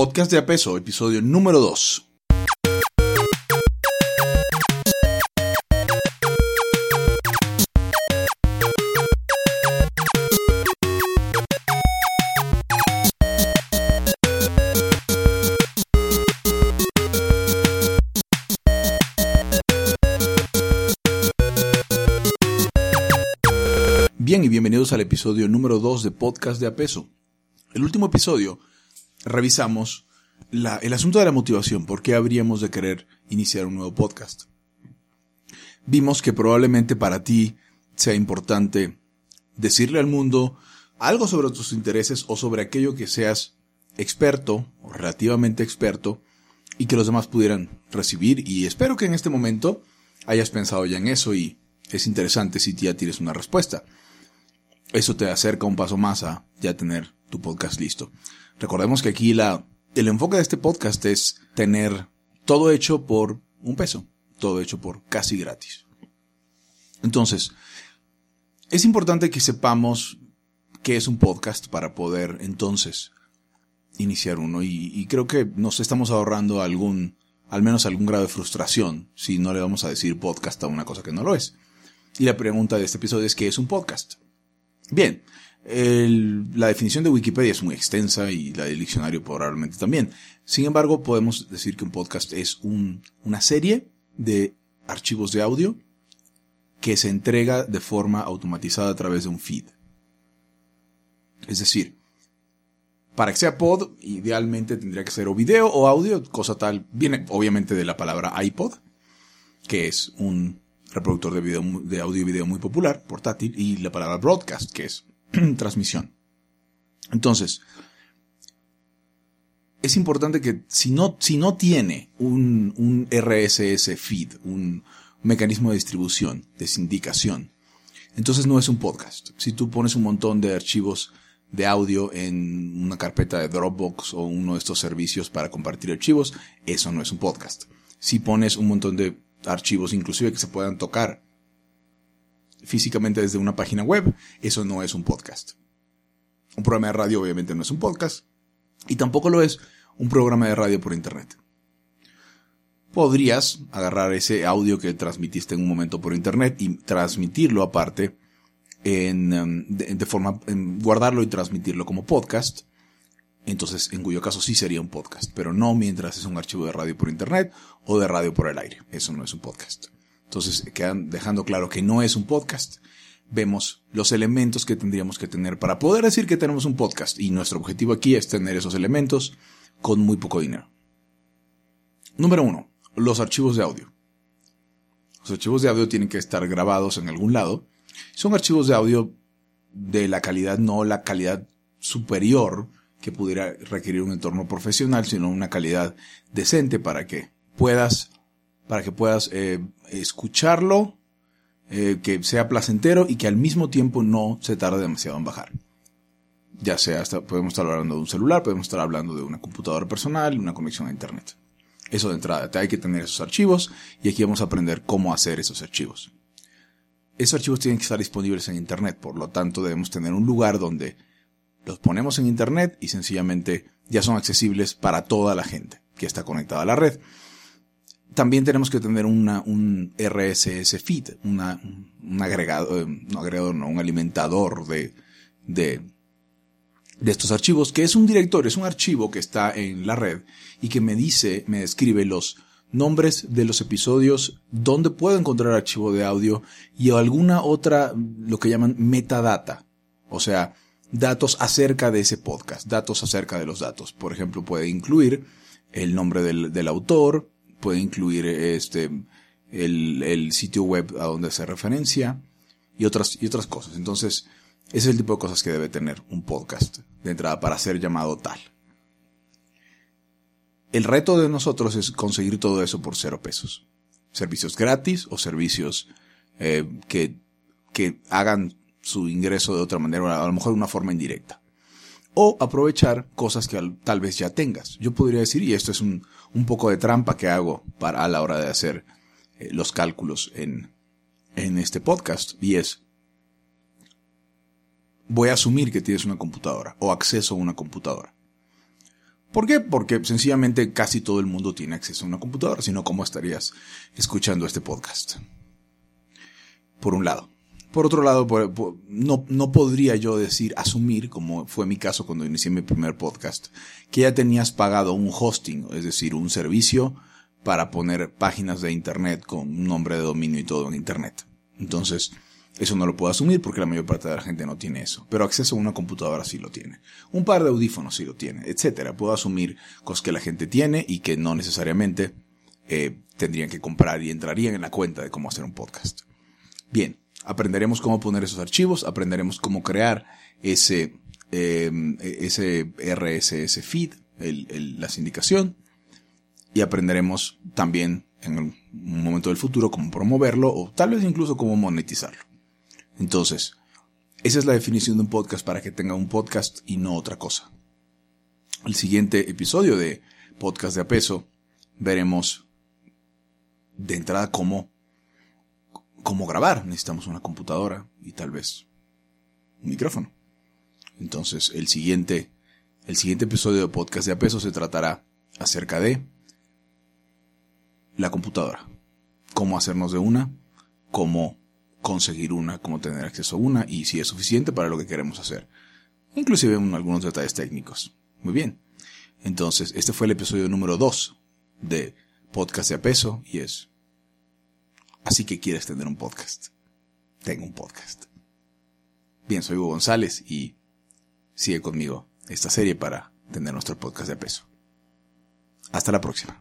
Podcast de a peso, episodio número 2. Bien y bienvenidos al episodio número 2 de Podcast de a peso. El último episodio revisamos el asunto de la motivación, por qué habríamos de querer iniciar un nuevo podcast. Vimos que probablemente para ti sea importante decirle al mundo algo sobre tus intereses o sobre aquello que seas experto o relativamente experto y que los demás pudieran recibir y espero que en este momento hayas pensado ya en eso y es interesante si ya tienes una respuesta. Eso te acerca un paso más a ya tener tu podcast listo. Recordemos que aquí la, el enfoque de este podcast es tener todo hecho por un peso, todo hecho por casi gratis. Entonces, es importante que sepamos qué es un podcast para poder entonces iniciar uno y, y creo que nos estamos ahorrando algún, al menos algún grado de frustración si no le vamos a decir podcast a una cosa que no lo es. Y la pregunta de este episodio es ¿qué es un podcast? Bien, la definición de Wikipedia es muy extensa y la del diccionario probablemente también. Sin embargo, podemos decir que un podcast es un- una serie de archivos de audio que se entrega de forma automatizada a través de un feed. Es decir, para que sea pod, idealmente tendría que ser o video o audio, cosa tal, viene obviamente de la palabra iPod, que es un reproductor de, video, de audio y video muy popular, portátil, y la palabra broadcast, que es transmisión. Entonces, es importante que si no, si no tiene un, un RSS feed, un mecanismo de distribución, de sindicación, entonces no es un podcast. Si tú pones un montón de archivos de audio en una carpeta de Dropbox o uno de estos servicios para compartir archivos, eso no es un podcast. Si pones un montón de archivos inclusive que se puedan tocar físicamente desde una página web, eso no es un podcast. Un programa de radio obviamente no es un podcast y tampoco lo es un programa de radio por internet. Podrías agarrar ese audio que transmitiste en un momento por internet y transmitirlo aparte en, em, de, forma, guardarlo y transmitirlo como podcast. Entonces, en cuyo caso sí sería un podcast, pero no mientras es un archivo de radio por internet o de radio por el aire. Eso no es un podcast. Entonces, quedan dejando claro que no es un podcast. Vemos los elementos que tendríamos que tener para poder decir que tenemos un podcast. Y nuestro objetivo aquí es tener esos elementos con muy poco dinero. Número uno, los archivos de audio. Los archivos de audio tienen que estar grabados en algún lado. Son archivos de audio de la calidad, no la calidad superior que pudiera requerir un entorno profesional, sino una calidad decente para que puedas, para que puedas eh, escucharlo, eh, que sea placentero y que al mismo tiempo no se tarde demasiado en bajar. Ya sea, podemos estar hablando de un celular, podemos estar hablando de una computadora personal, una conexión a internet. Eso de entrada, hay que tener esos archivos y aquí vamos a aprender cómo hacer esos archivos. Esos archivos tienen que estar disponibles en internet, por lo tanto debemos tener un lugar donde los ponemos en internet y sencillamente ya son accesibles para toda la gente que está conectada a la red. También tenemos que tener un RSS feed, un agregado, eh, no agregador, no, un alimentador de, de, estos archivos, que es un directorio, es un archivo que está en la red y que me dice, me describe los nombres de los episodios, dónde puedo encontrar archivo de audio y alguna otra, lo que llaman metadata. O sea, datos acerca de ese podcast, datos acerca de los datos. Por ejemplo, puede incluir el nombre del autor, puede incluir este, el, el sitio web a donde hace referencia y otras, y otras cosas. Entonces, ese es el tipo de cosas que debe tener un podcast de entrada para ser llamado tal. El reto de nosotros es conseguir todo eso por cero pesos. Servicios gratis o servicios eh, que, que hagan su ingreso de otra manera, a lo mejor de una forma indirecta. O aprovechar cosas que al- tal vez ya tengas. Yo podría decir, y esto es un, un poco de trampa que hago para, a la hora de hacer eh, los cálculos en, en este podcast, y es, voy a asumir que tienes una computadora o acceso a una computadora. ¿Por qué? Porque sencillamente casi todo el mundo tiene acceso a una computadora, si no, ¿cómo estarías escuchando este podcast? Por un lado. Por otro lado, no, no podría yo decir, asumir, como fue mi caso cuando inicié mi primer podcast, que ya tenías pagado un hosting, es decir, un servicio para poner páginas de Internet con un nombre de dominio y todo en Internet. Entonces, eso no lo puedo asumir porque la mayor parte de la gente no tiene eso. Pero acceso a una computadora sí lo tiene. Un par de audífonos sí lo tiene, etcétera. Puedo asumir cosas que la gente tiene y que no necesariamente eh, tendrían que comprar y entrarían en la cuenta de cómo hacer un podcast. Bien, aprenderemos cómo poner esos archivos, aprenderemos cómo crear ese, em, ese RSS feed, la sindicación, y aprenderemos también en un momento del futuro cómo promoverlo o tal vez incluso cómo monetizarlo. Entonces, esa es la definición de un podcast para que tenga un podcast y no otra cosa. El siguiente episodio de Podcast de Apeso veremos de entrada cómo, cómo grabar. Necesitamos una computadora y tal vez un micrófono. Entonces, el siguiente, el siguiente episodio de Podcast de Apeso se tratará acerca de la computadora. Cómo hacernos de una, cómo conseguir una, cómo tener acceso a una y si es suficiente para lo que queremos hacer. Inclusive algunos detalles técnicos. Muy bien. Entonces, este fue el episodio número 2 de Podcast de a peso y es... Así que quieres tener un podcast. Tengo un podcast. Bien, soy Hugo González y sigue conmigo esta serie para tener nuestro podcast de peso. Hasta la próxima.